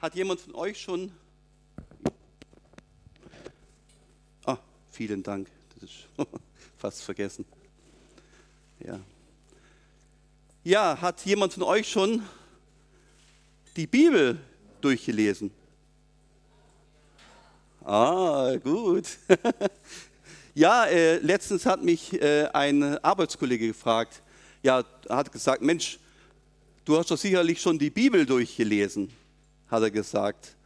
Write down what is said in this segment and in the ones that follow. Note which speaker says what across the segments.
Speaker 1: Hat jemand von euch schon... Ah, vielen Dank. Das ist fast vergessen. Ja. Ja, hat jemand von euch schon die Bibel durchgelesen? Ah, gut. ja, äh, letztens hat mich äh, ein Arbeitskollege gefragt. Ja, hat gesagt, Mensch, du hast doch sicherlich schon die Bibel durchgelesen, hat er gesagt.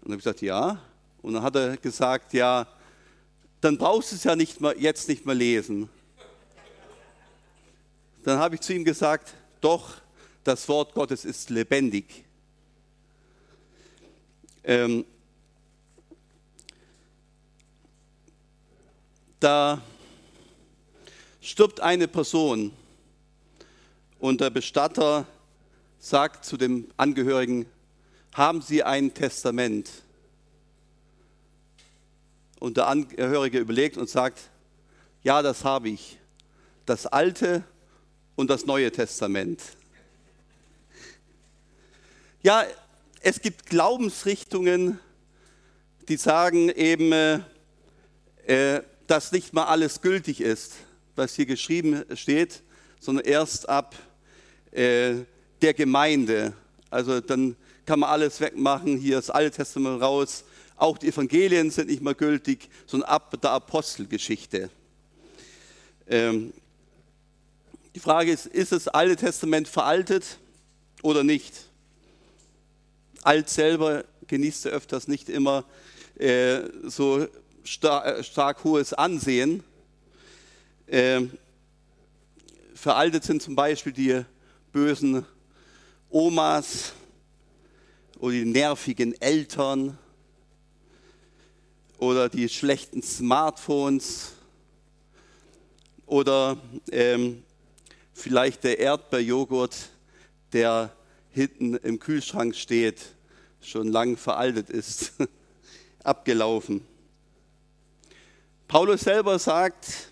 Speaker 1: Und dann habe ich gesagt, ja. Und dann hat er gesagt, ja, dann brauchst du es ja nicht mehr, jetzt nicht mehr lesen. Dann habe ich zu ihm gesagt, doch, das Wort Gottes ist lebendig. Ähm, da stirbt eine Person und der Bestatter sagt zu dem Angehörigen, haben Sie ein Testament? Und der Angehörige überlegt und sagt, ja, das habe ich. Das Alte und das Neue Testament. Ja, es gibt Glaubensrichtungen, die sagen eben, äh, äh dass nicht mal alles gültig ist, was hier geschrieben steht, sondern erst ab äh, der Gemeinde. Also dann kann man alles wegmachen, hier das Alte Testament raus. Auch die Evangelien sind nicht mehr gültig, sondern ab der Apostelgeschichte. Ähm, die Frage ist, ist das Alte Testament veraltet oder nicht? Alt selber genießt er öfters nicht immer äh, so stark, äh, stark hohes Ansehen. Ähm, veraltet sind zum Beispiel die bösen Omas oder die nervigen Eltern oder die schlechten Smartphones oder ähm, vielleicht der Erdbeerjoghurt, der hinten im Kühlschrank steht, schon lang veraltet ist, abgelaufen. Paulus selber sagt,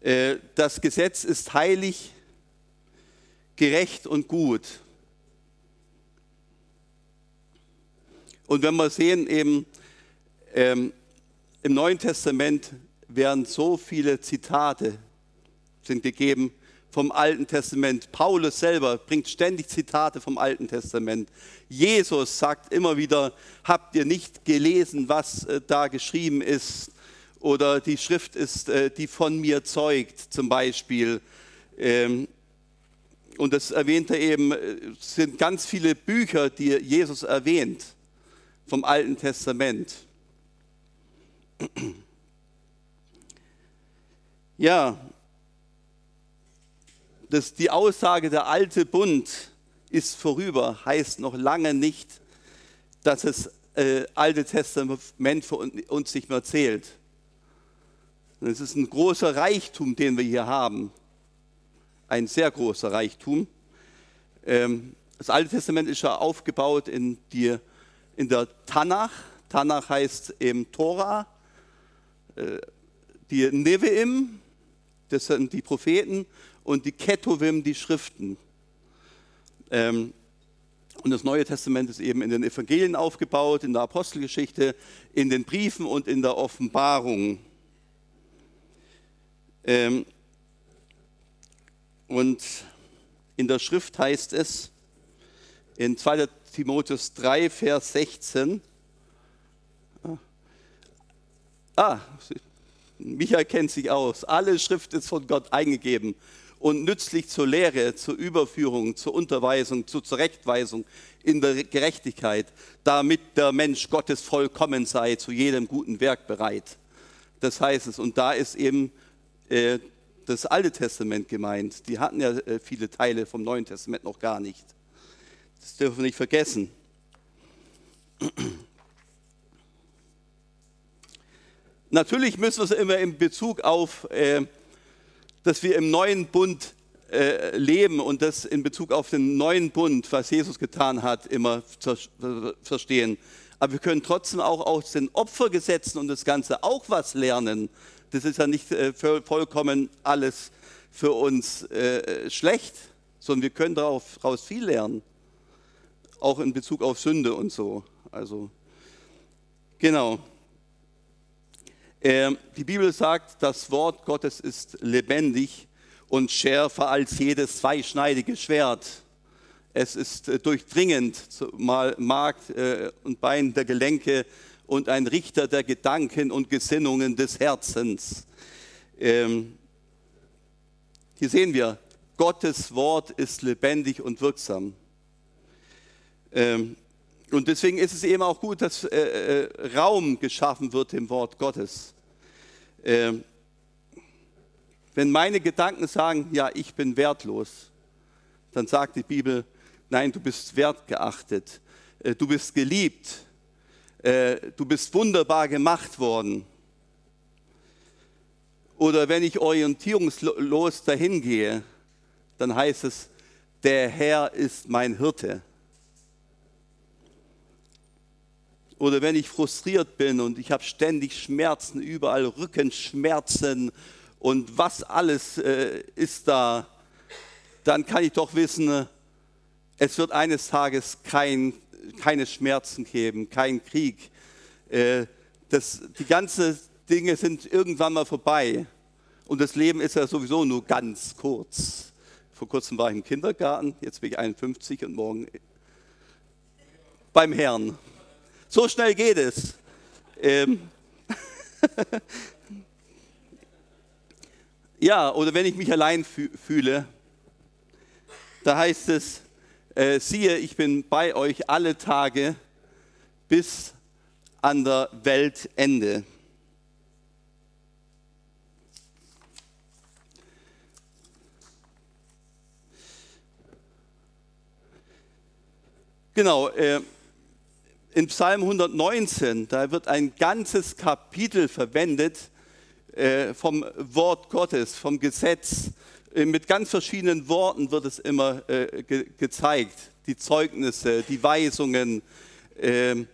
Speaker 1: äh, das Gesetz ist heilig, gerecht und gut. Und wenn wir sehen, eben ähm, im Neuen Testament werden so viele Zitate sind gegeben vom Alten Testament. Paulus selber bringt ständig Zitate vom Alten Testament. Jesus sagt immer wieder, habt ihr nicht gelesen, was äh, da geschrieben ist? oder die Schrift ist, äh, die von mir zeugt, zum Beispiel. Ähm, und das erwähnt er eben, äh, sind ganz viele Bücher, die Jesus erwähnt vom Alten Testament. Ja, das, die Aussage, der alte Bund ist vorüber, heißt noch lange nicht, dass das äh, Alte Testament für uns nicht mehr zählt. Es ist ein großer Reichtum, den wir hier haben. Ein sehr großer Reichtum. Ähm, das Alte Testament ist ja aufgebaut in, die, in der Tanach. Tanach heißt eben Tora. Äh, die Neviim, das sind die Propheten, und die Ketuvim, die Schriften. Ähm, und das Neue Testament ist eben in den Evangelien aufgebaut, in der Apostelgeschichte, in den Briefen und in der Offenbarung. Ähm, und in der Schrift heißt es in 2 Timotheus 3, Vers 16, ah, ah, Michael kennt sich aus, alle Schrift ist von Gott eingegeben und nützlich zur Lehre, zur Überführung, zur Unterweisung, zur Zurechtweisung in der Gerechtigkeit, damit der Mensch Gottes vollkommen sei, zu jedem guten Werk bereit. Das heißt es. Und da ist eben äh, das Alte Testament gemeint. Die hatten ja äh, viele Teile vom Neuen Testament noch gar nicht. Das dürfen wir nicht vergessen. Natürlich müssen wir es immer in Bezug auf, äh, dass wir im neuen Bund leben und das in Bezug auf den neuen Bund, was Jesus getan hat, immer verstehen. Aber wir können trotzdem auch aus den Opfergesetzen und das Ganze auch was lernen das ist ja nicht äh, vollkommen alles für uns äh, schlecht, sondern wir können daraus viel lernen. Auch in Bezug auf Sünde und so. Also, genau. Ähm, die Bibel sagt, das Wort Gottes ist lebendig und schärfer als jedes zweischneidige Schwert. Es ist äh, durchdringend, mal Mark äh, und Bein der Gelenke und ein Richter der Gedanken und Gesinnungen des Herzens. Ähm, hier sehen wir, Gottes Wort ist lebendig und wirksam. Ähm, und deswegen ist es eben auch gut, dass äh, Raum geschaffen wird dem Wort Gottes. Ähm, wenn meine Gedanken sagen, ja, ich bin wertlos, dann sagt die Bibel, nein, du bist wertgeachtet, äh, du bist geliebt, äh, du bist wunderbar gemacht worden. Oder wenn ich orientierungslos dahin gehe, dann heißt es, der Herr ist mein Hirte. Oder wenn ich frustriert bin und ich habe ständig Schmerzen, überall Rückenschmerzen und was alles äh, ist da, dann kann ich doch wissen, es wird eines Tages kein, keine Schmerzen geben, kein Krieg. Äh, das, die ganzen Dinge sind irgendwann mal vorbei. Und das Leben ist ja sowieso nur ganz kurz. Vor kurzem war ich im Kindergarten, jetzt bin ich 51 und morgen beim Herrn. So schnell geht es. Ähm, Ja, oder wenn ich mich allein fühle, da heißt es, äh, siehe, ich bin bei euch alle Tage bis an der Weltende. Genau, äh, in Psalm 119, da wird ein ganzes Kapitel verwendet, äh, vom Wort Gottes, vom Gesetz. Äh, mit ganz verschiedenen Worten wird es immer äh, ge gezeigt. Die Zeugnisse, die Weisungen. Ähm,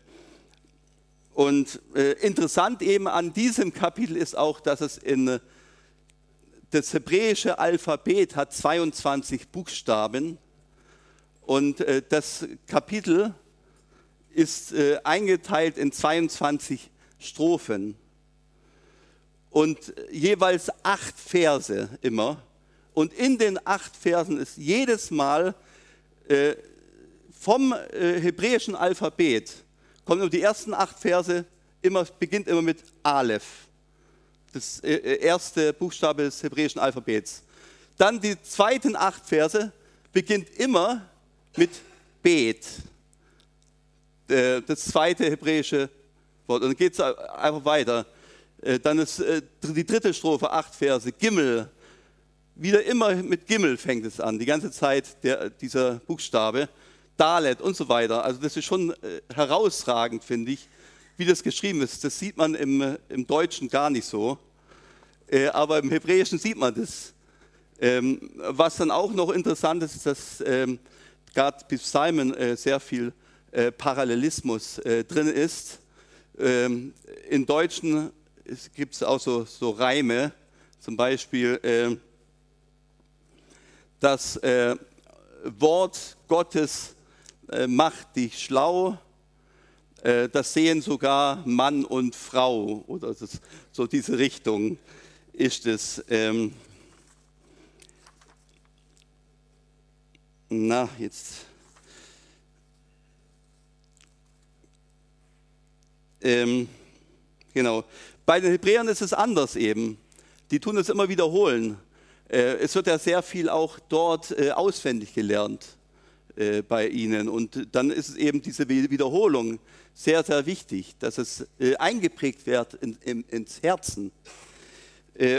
Speaker 1: und interessant eben an diesem Kapitel ist auch, dass es in das hebräische Alphabet hat 22 Buchstaben und das Kapitel ist eingeteilt in 22 Strophen und jeweils acht Verse immer. Und in den acht Versen ist jedes Mal äh, vom äh, hebräischen Alphabet, kommen nur die ersten acht Verse, immer, beginnt immer mit Aleph, das äh, äh, erste Buchstabe des hebräischen Alphabets. Dann die zweiten acht Verse beginnt immer mit Bet, äh, das zweite hebräische Wort. Und dann geht es einfach weiter. Äh, dann ist äh, die dritte Strophe, acht Verse, Gimmel. Wieder immer mit Gimmel fängt es an, die ganze Zeit der, dieser Buchstabe. Dalet und so weiter. Also das ist schon äh, herausragend, finde ich, wie das geschrieben ist. Das sieht man im, im Deutschen gar nicht so, aber im Hebräischen sieht man das. Ähm, was dann auch noch interessant ist, ist, dass ähm, gerade Simon sehr viel Parallelismus drin ist. Ähm, Im Deutschen es gibt auch so, so Reime, zum Beispiel äh, das äh, Wort Gottes äh, macht dich schlau, äh, das sehen sogar Mann und Frau oder das, so diese Richtung ist es. Ähm, na, jetzt. Ähm, genau. Bei den Hebräern ist es anders eben. Die tun es immer wiederholen. Äh, es wird ja sehr viel auch dort äh, auswendig gelernt äh, bei ihnen. Und dann ist es eben diese Wiederholung sehr, sehr wichtig, dass es eingeprägt wird ins Herzen.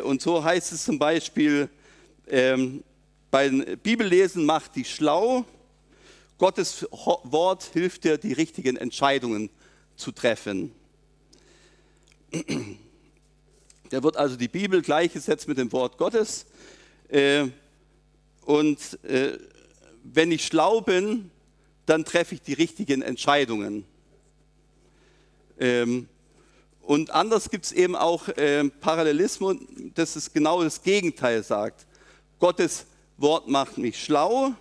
Speaker 1: Und so heißt es zum Beispiel, ähm, beim Bibellesen macht dich schlau. Gottes Wort hilft dir, die richtigen Entscheidungen zu treffen. Da wird also die Bibel gleichgesetzt mit dem Wort Gottes. Äh, und äh, wenn ich schlau bin, dann treffe ich die richtigen Entscheidungen. Ähm, und anders gibt es eben auch ähm, Parallelismus, dass es genau das Gegenteil sagt. Gottes Wort macht mich schlau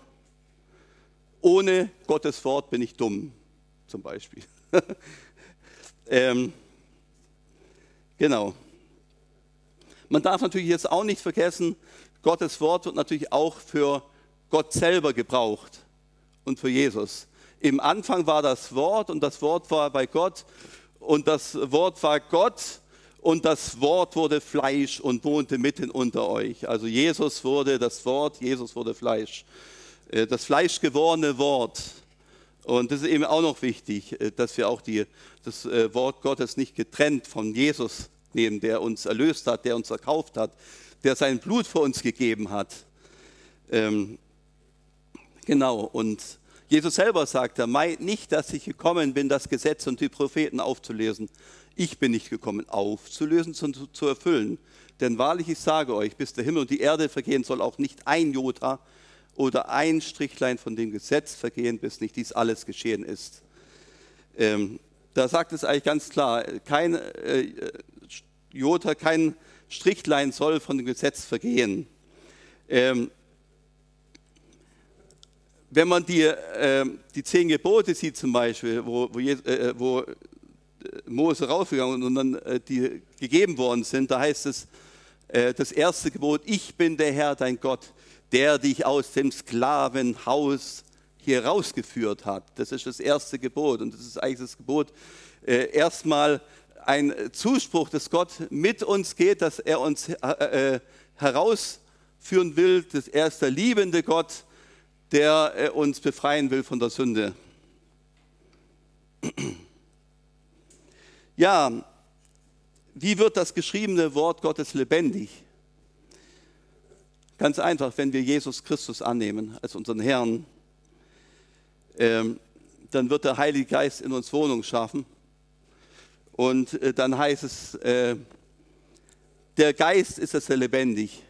Speaker 1: ohne Gottes Wort bin ich dumm, zum Beispiel. ähm, genau. Man darf natürlich jetzt auch nicht vergessen, Gottes Wort wird natürlich auch für Gott selber gebraucht und für Jesus. Im Anfang war das Wort und das Wort war bei Gott und das Wort war Gott und das Wort wurde Fleisch und wohnte mitten unter euch. Also Jesus wurde das Wort, Jesus wurde Fleisch. Äh, das Fleisch gewordene Wort. Und das ist eben auch noch wichtig, äh, dass wir auch die, das äh, Wort Gottes nicht getrennt von Jesus nehmen, der uns erlöst hat, der uns erkauft hat, der sein Blut für uns gegeben hat. Ähm, genau, und Jesus selber sagt, er meint nicht, dass ich gekommen bin, das Gesetz und die Propheten aufzulesen. Ich bin nicht gekommen, aufzulösen, sondern zu erfüllen. Denn wahrlich, ich sage euch, bis der Himmel und die Erde vergehen, soll auch nicht ein Jota oder ein Strichlein von dem Gesetz vergehen, bis nicht dies alles geschehen ist. Ähm, da sagt es eigentlich ganz klar, kein äh, Jota, kein Strichlein soll von dem Gesetz vergehen. Ähm, wenn man die, äh, die zehn Gebote sieht zum Beispiel, wo, wo, äh, wo äh, Mose raufgegangen und dann äh, die gegeben worden sind, da heißt es, äh, das erste Gebot, ich bin der Herr, dein Gott, der dich aus dem Sklavenhaus hier rausgeführt hat. Das ist das erste Gebot und das ist eigentlich das Gebot, äh, erstmal ein Zuspruch, dass Gott mit uns geht, dass er uns äh, äh, herausführen will, dass er ist der liebende Gott, der äh, uns befreien will von der Sünde. Ja, wie wird das geschriebene Wort Gottes lebendig? Ganz einfach, wenn wir Jesus Christus annehmen als unseren Herrn, ähm, dann wird der Heilige Geist in uns Wohnung schaffen und äh, dann heißt es, äh, der Geist ist es lebendig.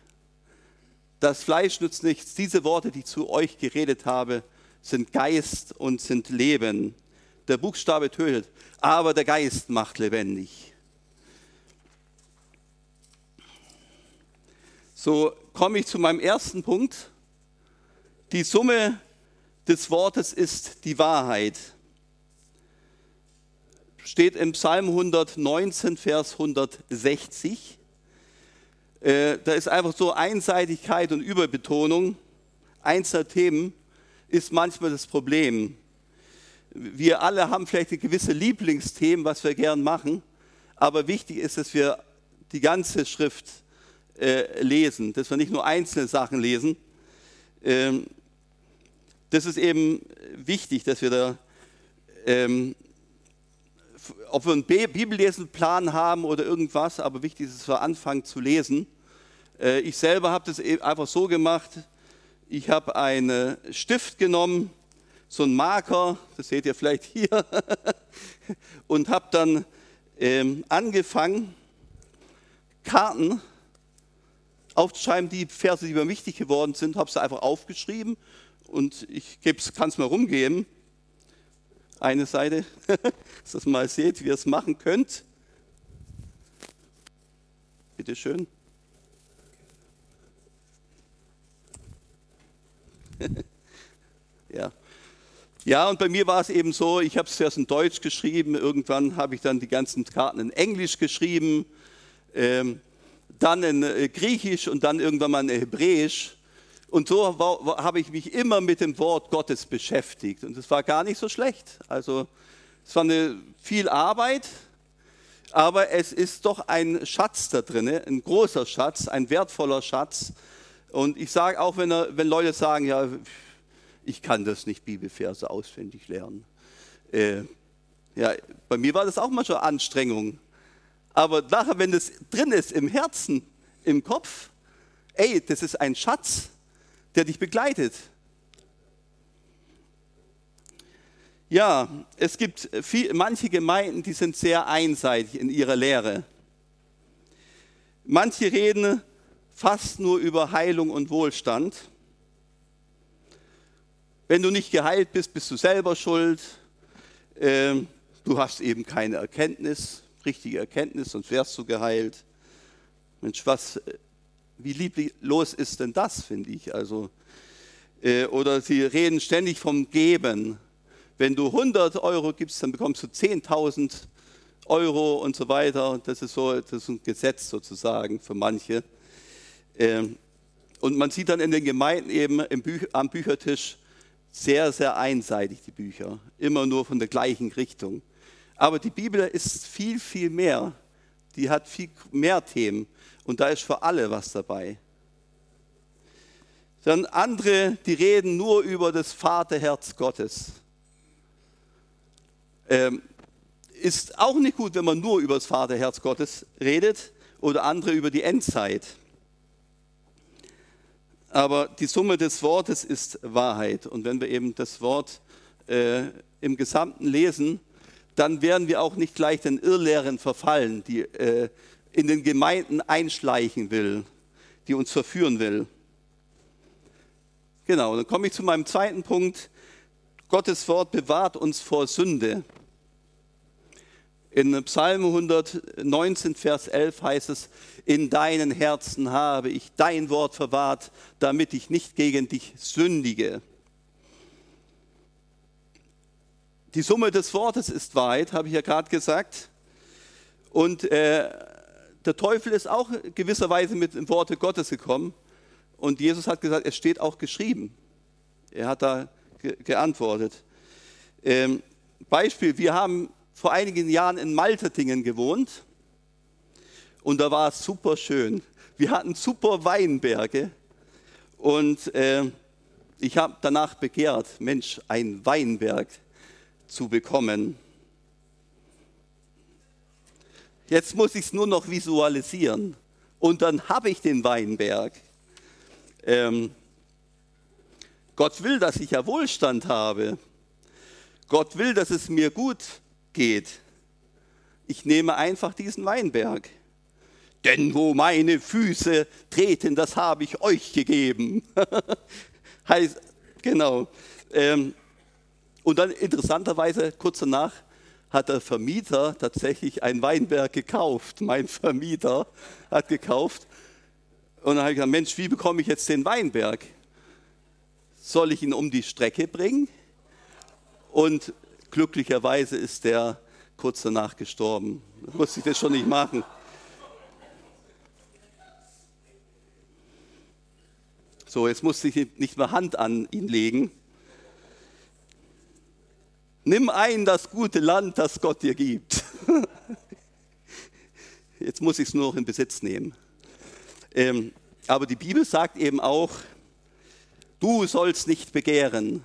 Speaker 1: Das Fleisch nützt nichts. Diese Worte, die ich zu euch geredet habe, sind Geist und sind Leben. Der Buchstabe tötet, aber der Geist macht lebendig. So komme ich zu meinem ersten Punkt. Die Summe des Wortes ist die Wahrheit steht im Psalm 119, Vers 160. Äh, da ist einfach so Einseitigkeit und Überbetonung einzelner Themen ist manchmal das Problem. Wir alle haben vielleicht gewisse Lieblingsthemen, was wir gern machen, aber wichtig ist, dass wir die ganze Schrift äh, lesen, dass wir nicht nur einzelne Sachen lesen. Ähm, das ist eben wichtig, dass wir da ähm, ob wir einen Bibellesenplan haben oder irgendwas, aber wichtig ist, dass wir anfangen zu lesen. Äh, ich selber habe das e- einfach so gemacht. Ich habe einen Stift genommen, so einen Marker, das seht ihr vielleicht hier, und habe dann ähm, angefangen, Karten aufzuschreiben, die Verse, die mir wichtig geworden sind, habe sie einfach aufgeschrieben und ich kann es mal rumgeben eine Seite, dass ihr mal seht, wie ihr es machen könnt. Bitte schön. ja. Ja, und bei mir war es eben so, ich habe es zuerst in Deutsch geschrieben, irgendwann habe ich dann die ganzen Karten in Englisch geschrieben, ähm, dann in äh, Griechisch und dann irgendwann mal in Hebräisch. Und so habe ich mich immer mit dem Wort Gottes beschäftigt. Und es war gar nicht so schlecht. Also es war eine viel Arbeit, aber es ist doch ein Schatz da drin, ein großer Schatz, ein wertvoller Schatz. Und ich sage auch, wenn, wenn Leute sagen, ja, ich kann das nicht Bibelverse auswendig lernen. Äh, ja, bei mir war das auch mal schon Anstrengung. Aber nachher, wenn es drin ist im Herzen, im Kopf, ey, das ist ein Schatz der dich begleitet. Ja, es gibt viel, manche Gemeinden, die sind sehr einseitig in ihrer Lehre. Manche reden fast nur über Heilung und Wohlstand. Wenn du nicht geheilt bist, bist du selber schuld. Ähm, du hast eben keine Erkenntnis, richtige Erkenntnis, sonst wärst du geheilt. Mensch, was wie lieblos ist denn das, finde ich. Also Äh, oder sie reden ständig vom Geben. Wenn du 100 Euro gibst, dann bekommst du 10.000 Euro und so weiter. Das ist so das ist ein Gesetz sozusagen für manche. Ähm, und man sieht dann in den Gemeinden eben Büch am Büchertisch sehr, sehr einseitig die Bücher. Immer nur von der gleichen Richtung. Aber die Bibel ist viel, viel mehr. Die hat viel mehr Themen. Und da ist für alle was dabei. Dann andere, die reden nur über das Vaterherz Gottes. Ähm, ist auch nicht gut, wenn man nur über das Vaterherz Gottes redet oder andere über die Endzeit. Aber die Summe des Wortes ist Wahrheit. Und wenn wir eben das Wort äh, im Gesamten lesen, dann werden wir auch nicht gleich den Irrlehren verfallen, die äh, in den Gemeinden einschleichen will, die uns verführen will. Genau, dann komme ich zu meinem zweiten Punkt. Gottes Wort bewahrt uns vor Sünde. In Psalm 119, Vers 11 heißt es, in deinen Herzen habe ich dein Wort verwahrt, damit ich nicht gegen dich sündige. Die Summe des Wortes ist Wahrheit, habe ich ja gerade gesagt. Und äh, der Teufel ist auch gewisserweise mit dem Worte Gottes gekommen. Und Jesus hat gesagt, es steht auch geschrieben. Er hat da ge geantwortet. Ähm, Beispiel, wir haben vor einigen Jahren in Maltertingen gewohnt und da war es super schön. Wir hatten super Weinberge und äh, ich habe danach begehrt, Mensch, ein Weinberg zu bekommen. Jetzt muss ich es nur noch visualisieren und dann habe ich den Weinberg. Ähm, Gott will, dass ich ja Wohlstand habe. Gott will, dass es mir gut geht. Ich nehme einfach diesen Weinberg. Denn wo meine Füße treten, das habe ich euch gegeben. heißt, genau. Ähm, und dann interessanterweise kurz danach hat der Vermieter tatsächlich einen Weinberg gekauft. Mein Vermieter hat gekauft. Und dann habe ich gesagt, Mensch, wie bekomme ich jetzt den Weinberg? Soll ich ihn um die Strecke bringen? Und Glücklicherweise ist der kurz danach gestorben. Da musste ich das schon nicht machen. So, jetzt musste ich nicht mehr Hand an ihn legen. Nimm ein das gute Land, das Gott dir gibt. Jetzt muss ich es nur noch in Besitz nehmen. Ähm, aber die Bibel sagt eben auch, du sollst nicht begehren,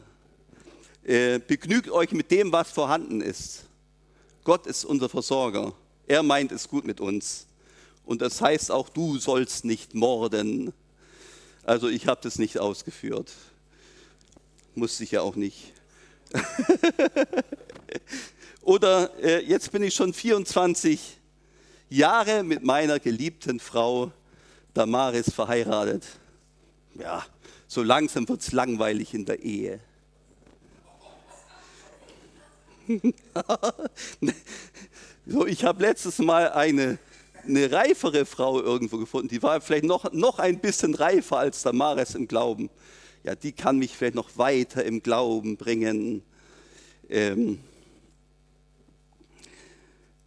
Speaker 1: äh, begnügt euch mit dem, was vorhanden ist. Gott ist unser Versorger. Er meint es gut mit uns. Und das heißt auch, du sollst nicht morden. Also ich habe das nicht ausgeführt. Musste ich ja auch nicht. Oder äh, jetzt bin ich schon 24 Jahre mit meiner geliebten Frau Damaris verheiratet. Ja, so langsam wird es langweilig in der Ehe. so, ich habe letztes Mal eine, eine reifere Frau irgendwo gefunden, die war vielleicht noch, noch ein bisschen reifer als Damaris im Glauben. Ja, die kann mich vielleicht noch weiter im Glauben bringen. Ähm,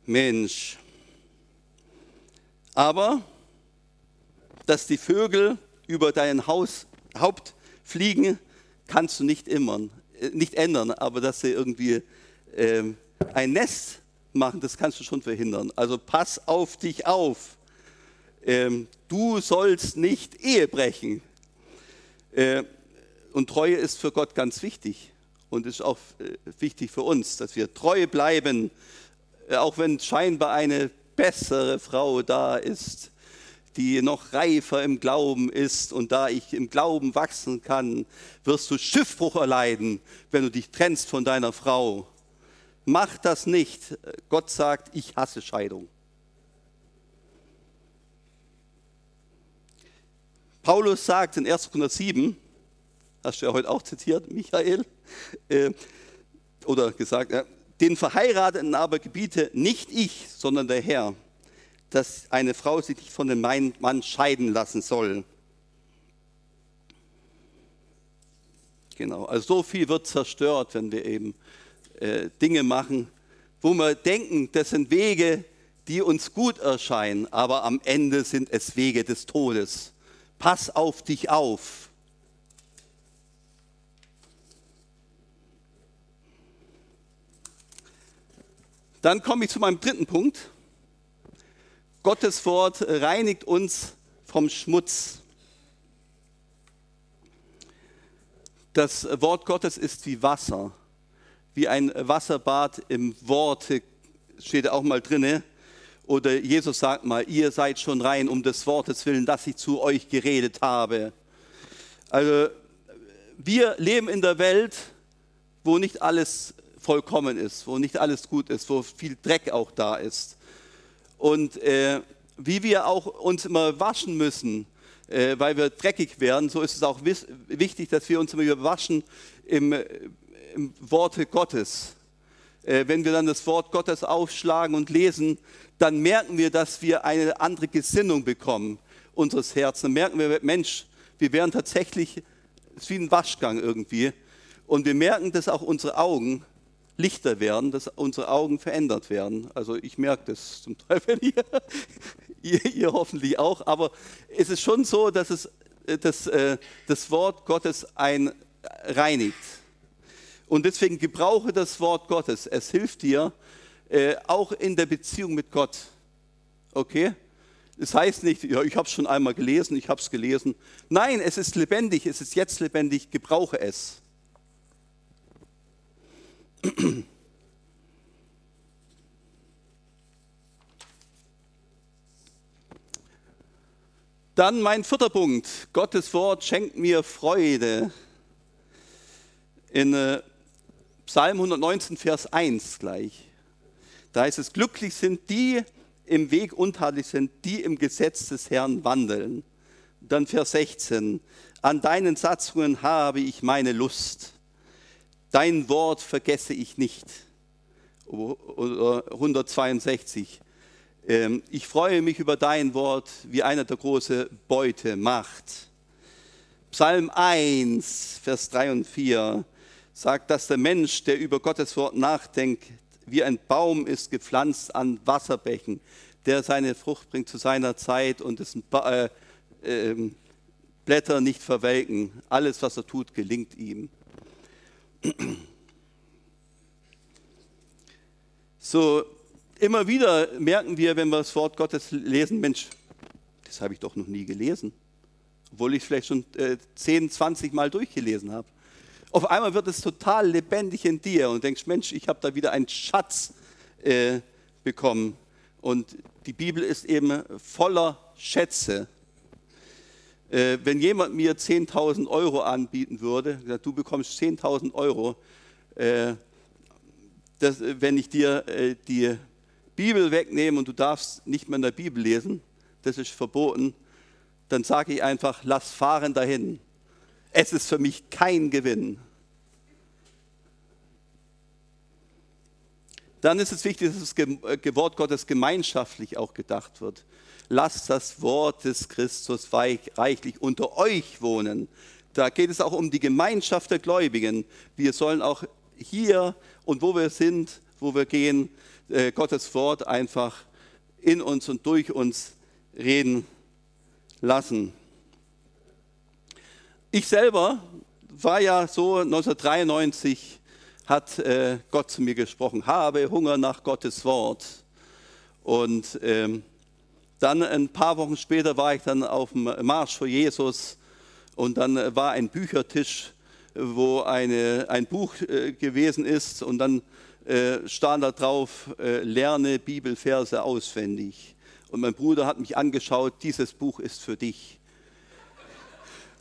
Speaker 1: Mensch. Aber, dass die Vögel über dein Haus, Haupt fliegen, kannst du nicht, immer, äh, nicht ändern, aber dass sie irgendwie ähm, ein Nest machen, das kannst du schon verhindern. Also pass auf dich auf. Ähm, du sollst nicht Ehe brechen. Äh, und Treue ist für Gott ganz wichtig und ist auch äh, wichtig für uns, dass wir treu bleiben, äh, auch wenn scheinbar eine bessere Frau da ist, die noch reifer im Glauben ist und da ich im Glauben wachsen kann, wirst du Schiffbruch erleiden, wenn du dich trennst von deiner Frau. Mach das nicht. Gott sagt, ich hasse Scheidung. Paulus sagt in 1. Korinther 7, hast du ja heute auch zitiert, Michael, äh, oder gesagt, äh, den Verheirateten aber gebiete nicht ich, sondern der Herr, dass eine Frau sich nicht von dem Mann scheiden lassen soll. Genau, also so viel wird zerstört, wenn wir eben äh, Dinge machen, wo wir denken, das sind Wege, die uns gut erscheinen, aber am Ende sind es Wege des Todes. Pass auf dich auf. Dann komme ich zu meinem dritten Punkt. Gottes Wort reinigt uns vom Schmutz. Das Wort Gottes ist wie Wasser, wie ein Wasserbad im Wort, steht auch mal drinne. Oder Jesus sagt mal, ihr seid schon rein um des Wortes willen, dass ich zu euch geredet habe. Also wir leben in der Welt, wo nicht alles vollkommen ist, wo nicht alles gut ist, wo viel Dreck auch da ist. Und äh, wie wir auch uns immer waschen müssen, äh, weil wir dreckig werden, so ist es auch wichtig, dass wir uns immer waschen im, im Worte Gottes. Äh, wenn wir dann das Wort Gottes aufschlagen und lesen, dann merken wir, dass wir eine andere Gesinnung bekommen unseres Herzens. Dann merken wir, Mensch, wir werden tatsächlich, es ist wie ein Waschgang irgendwie. Und wir merken, dass auch unsere Augen lichter werden, dass unsere Augen verändert werden. Also ich merke das zum Teil, ihr, ihr, ihr, hoffentlich auch, aber es ist schon so, dass es, dass, äh, das Wort Gottes ein reinigt. Und deswegen gebrauche das Wort Gottes. Es hilft dir äh, auch in der Beziehung mit Gott. Okay? Es heißt nicht, ja, ich habe es schon einmal gelesen, ich habe es gelesen. Nein, es ist lebendig, es ist jetzt lebendig, gebrauche es. Dann mein vierter Punkt. Gottes Wort schenkt mir Freude. In äh, Psalm 119, Vers 1 gleich. Da heißt es, glücklich sind die im Weg untadelig sind, die im Gesetz des Herrn wandeln. Dann Vers 16, an deinen Satzungen habe ich meine Lust. Dein Wort vergesse ich nicht. 162. Ähm, ich freue mich über dein Wort, wie einer der große Beute macht. Psalm 1, Vers 3 und 4 sagt, dass der Mensch, der über Gottes Wort nachdenkt, wie ein Baum ist gepflanzt an Wasserbächen, der seine Frucht bringt zu seiner Zeit und dessen äh, äh, Blätter nicht verwelken. Alles, was er tut, gelingt ihm. So, immer wieder merken wir, wenn wir das Wort Gottes lesen, Mensch, das habe ich doch noch nie gelesen, obwohl ich es vielleicht schon äh, 10, 20 Mal durchgelesen habe. Auf einmal wird es total lebendig in dir und denkst, Mensch, ich habe da wieder einen Schatz äh, bekommen. Und die Bibel ist eben voller Schätze. Äh, wenn jemand mir 10.000 Euro anbieten würde, du bekommst 10.000 Euro, äh, das, wenn ich dir äh, die Bibel wegnehme und du darfst nicht mehr in der Bibel lesen, das ist verboten, dann sage ich einfach, lass fahren dahin. Es ist für mich kein Gewinn. Dann ist es wichtig, dass das Wort Gottes gemeinschaftlich auch gedacht wird lasst das Wort des Christus reichlich unter euch wohnen. Da geht es auch um die Gemeinschaft der Gläubigen. Wir sollen auch hier und wo wir sind, wo wir gehen, äh, Gottes Wort einfach in uns und durch uns reden lassen. Ich selber war ja so 1993 hat äh, Gott zu mir gesprochen, habe Hunger nach Gottes Wort. Und ähm, dann ein paar Wochen später war ich dann auf dem Marsch für Jesus und dann war ein Büchertisch, wo eine, ein Buch äh, gewesen ist und dann äh, stand da drauf, äh, lerne Bibelverse auswendig. Und mein Bruder hat mich angeschaut, dieses Buch ist für dich.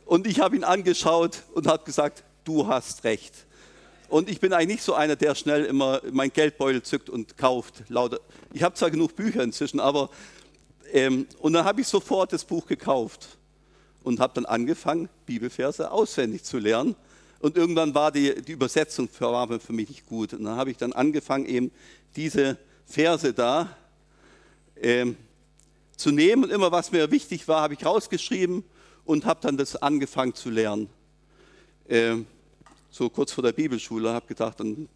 Speaker 1: Und ich habe ihn angeschaut und habe gesagt, du hast recht. Und ich bin eigentlich nicht so einer, der schnell immer mein Geldbeutel zückt und kauft. Ich habe zwar genug Bücher inzwischen, aber ähm, und dann habe ich sofort das Buch gekauft und habe dann angefangen, Bibelverse auswendig zu lernen. Und irgendwann war die, die Übersetzung für, für mich nicht gut. Und dann habe ich dann angefangen, eben diese Verse da ähm, zu nehmen. Und immer, was mir wichtig war, habe ich rausgeschrieben und habe dann das angefangen zu lernen. Ähm, so kurz vor der Bibelschule, habe gedacht, dann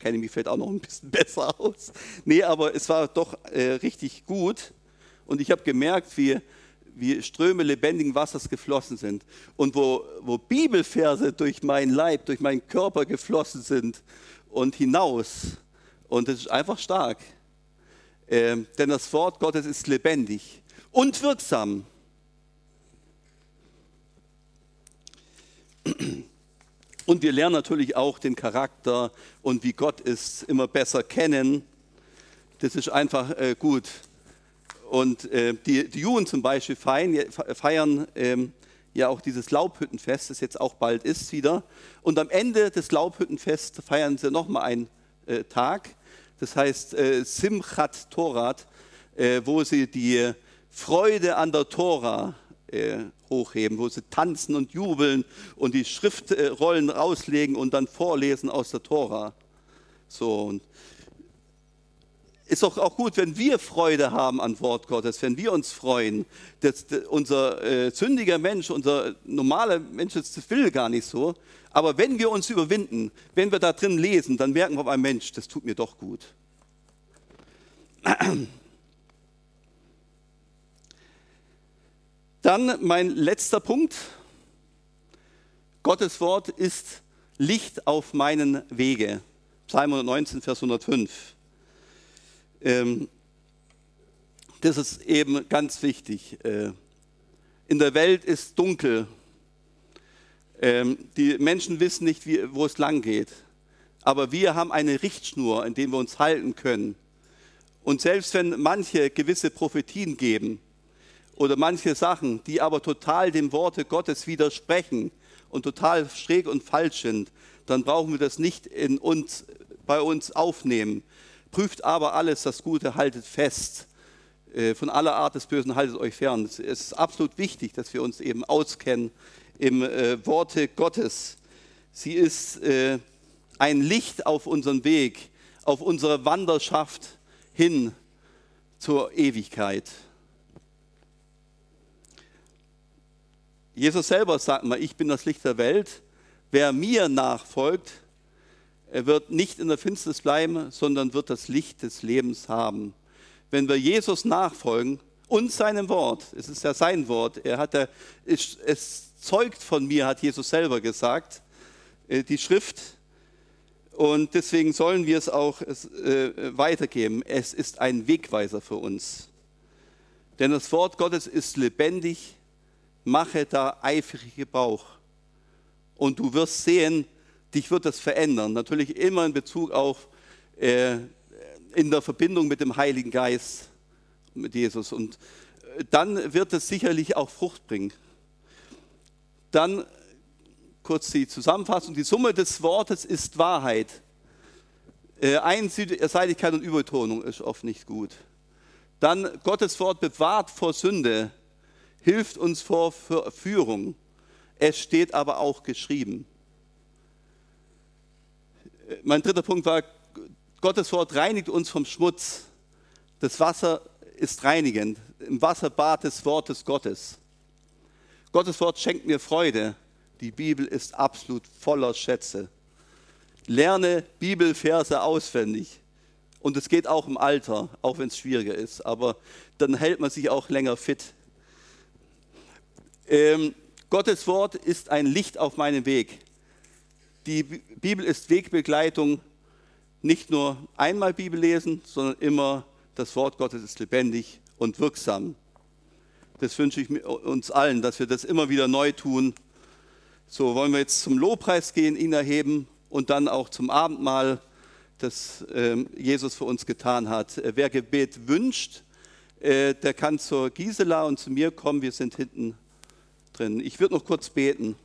Speaker 1: kenne ich mich vielleicht auch noch ein bisschen besser aus. Nee, aber es war doch äh, richtig gut und ich habe gemerkt, wie, wie Ströme lebendigen Wassers geflossen sind und wo, wo Bibelverse durch meinen Leib, durch meinen Körper geflossen sind und hinaus. Und es ist einfach stark. Ähm, denn das Wort Gottes ist lebendig und wirksam. Und wir lernen natürlich auch den Charakter und wie Gott ist immer besser kennen. Das ist einfach äh, gut. Und äh, die, die Juden zum Beispiel feiern, feiern ähm, ja auch dieses Laubhüttenfest, das jetzt auch bald ist wieder. Und am Ende des Laubhüttenfests feiern sie nochmal einen äh, Tag, das heißt äh, Simchat Torat, äh, wo sie die Freude an der Tora äh, hochheben, wo sie tanzen und jubeln und die Schriftrollen rauslegen und dann vorlesen aus der Tora. So, und ist doch auch gut, wenn wir Freude haben an Wort Gottes, wenn wir uns freuen. Das, unser äh, sündiger Mensch, unser normaler Mensch, das will gar nicht so. Aber wenn wir uns überwinden, wenn wir da drin lesen, dann merken wir auf einmal, Mensch, das tut mir doch gut. Dann mein letzter Punkt. Gottes Wort ist Licht auf meinen Wege. Psalm 119, Vers 105. Ähm, das ist eben ganz wichtig. Äh, in der Welt ist dunkel. Ähm, die Menschen wissen nicht, wo es lang geht. Aber wir haben eine Richtschnur, in der wir uns halten können. Und selbst wenn manche gewisse Prophetien geben, oder manche Sachen, die aber total dem Worte Gottes widersprechen und total schräg und falsch sind, dann brauchen wir das nicht in uns, bei uns aufnehmen. Prüft aber alles, das Gute, haltet fest. Äh, von aller Art des Bösen haltet euch fern. Es ist absolut wichtig, dass wir uns eben auskennen im äh, Worte Gottes. Sie ist äh, ein Licht auf unseren Weg, auf unsere Wanderschaft hin zur Ewigkeit. Jesus selber sagt mal, ich bin das Licht der Welt. Wer mir nachfolgt, er wird nicht in der Finsternis bleiben, sondern wird das Licht des Lebens haben. Wenn wir Jesus nachfolgen und seinem Wort, es ist ja sein Wort, er hat ja, es, es zeugt von mir, hat Jesus selber gesagt, äh, die Schrift. Und deswegen sollen wir es auch äh, weitergeben. Es ist ein Wegweiser für uns. Denn das Wort Gottes ist lebendig, mache da eifrig Gebrauch. Und du wirst sehen, dich wird das verändern. Natürlich immer in Bezug auf, äh, in der Verbindung mit dem Heiligen Geist, mit Jesus. Und äh, dann wird es sicherlich auch Frucht bringen. Dann kurz die Zusammenfassung. Die Summe des Wortes ist Wahrheit. Äh, Einseitigkeit und Übertonung ist oft nicht gut. Dann Gottes Wort bewahrt vor Sünde hilft uns vor Verführung. Es steht aber auch geschrieben. Mein dritter Punkt war, Gottes Wort reinigt uns vom Schmutz. Das Wasser ist reinigend. Im Wasserbad des Wortes Gottes. Gottes Wort schenkt mir Freude. Die Bibel ist absolut voller Schätze. Lerne Bibelverse auswendig. Und es geht auch im Alter, auch wenn es schwieriger ist. Aber dann hält man sich auch länger fit. Ähm, Gottes Wort ist ein Licht auf meinem Weg. Die Bibel ist Wegbegleitung, nicht nur einmal Bibel lesen, sondern immer das Wort Gottes ist lebendig und wirksam. Das wünsche ich uns allen, dass wir das immer wieder neu tun. So wollen wir jetzt zum Lobpreis gehen, ihn erheben und dann auch zum Abendmahl, das ähm, Jesus für uns getan hat. Äh, wer Gebet wünscht, äh, der kann zur Gisela und zu mir kommen. Wir sind hinten drin. Ich würde noch kurz beten.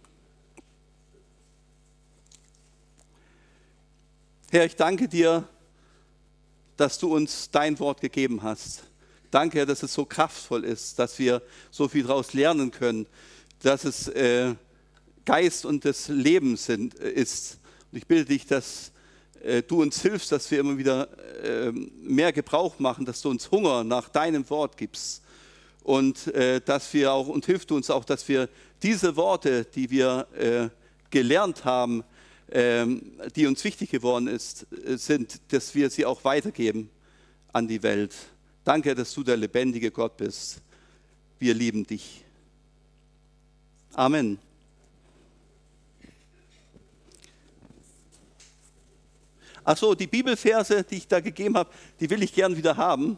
Speaker 1: Herr, ich danke dir, dass du uns dein Wort gegeben hast. Danke, Herr, dass es so kraftvoll ist, dass wir so viel daraus lernen können, dass es äh, Geist und des Lebens sind, äh, ist. Und ich bitte dich, dass äh, du uns hilfst, dass wir immer wieder äh, mehr Gebrauch machen, dass du uns Hunger nach deinem Wort gibst und äh, dass wir auch, und hilft uns auch, dass wir diese Worte, die wir äh, gelernt haben, die uns wichtig geworden ist, äh, sind, dass wir sie auch weitergeben an die Welt. Danke, dass du der lebendige Gott bist. Wir lieben dich. Amen. Achso, die Bibelverse, die ich da gegeben habe, die will ich gern wieder haben.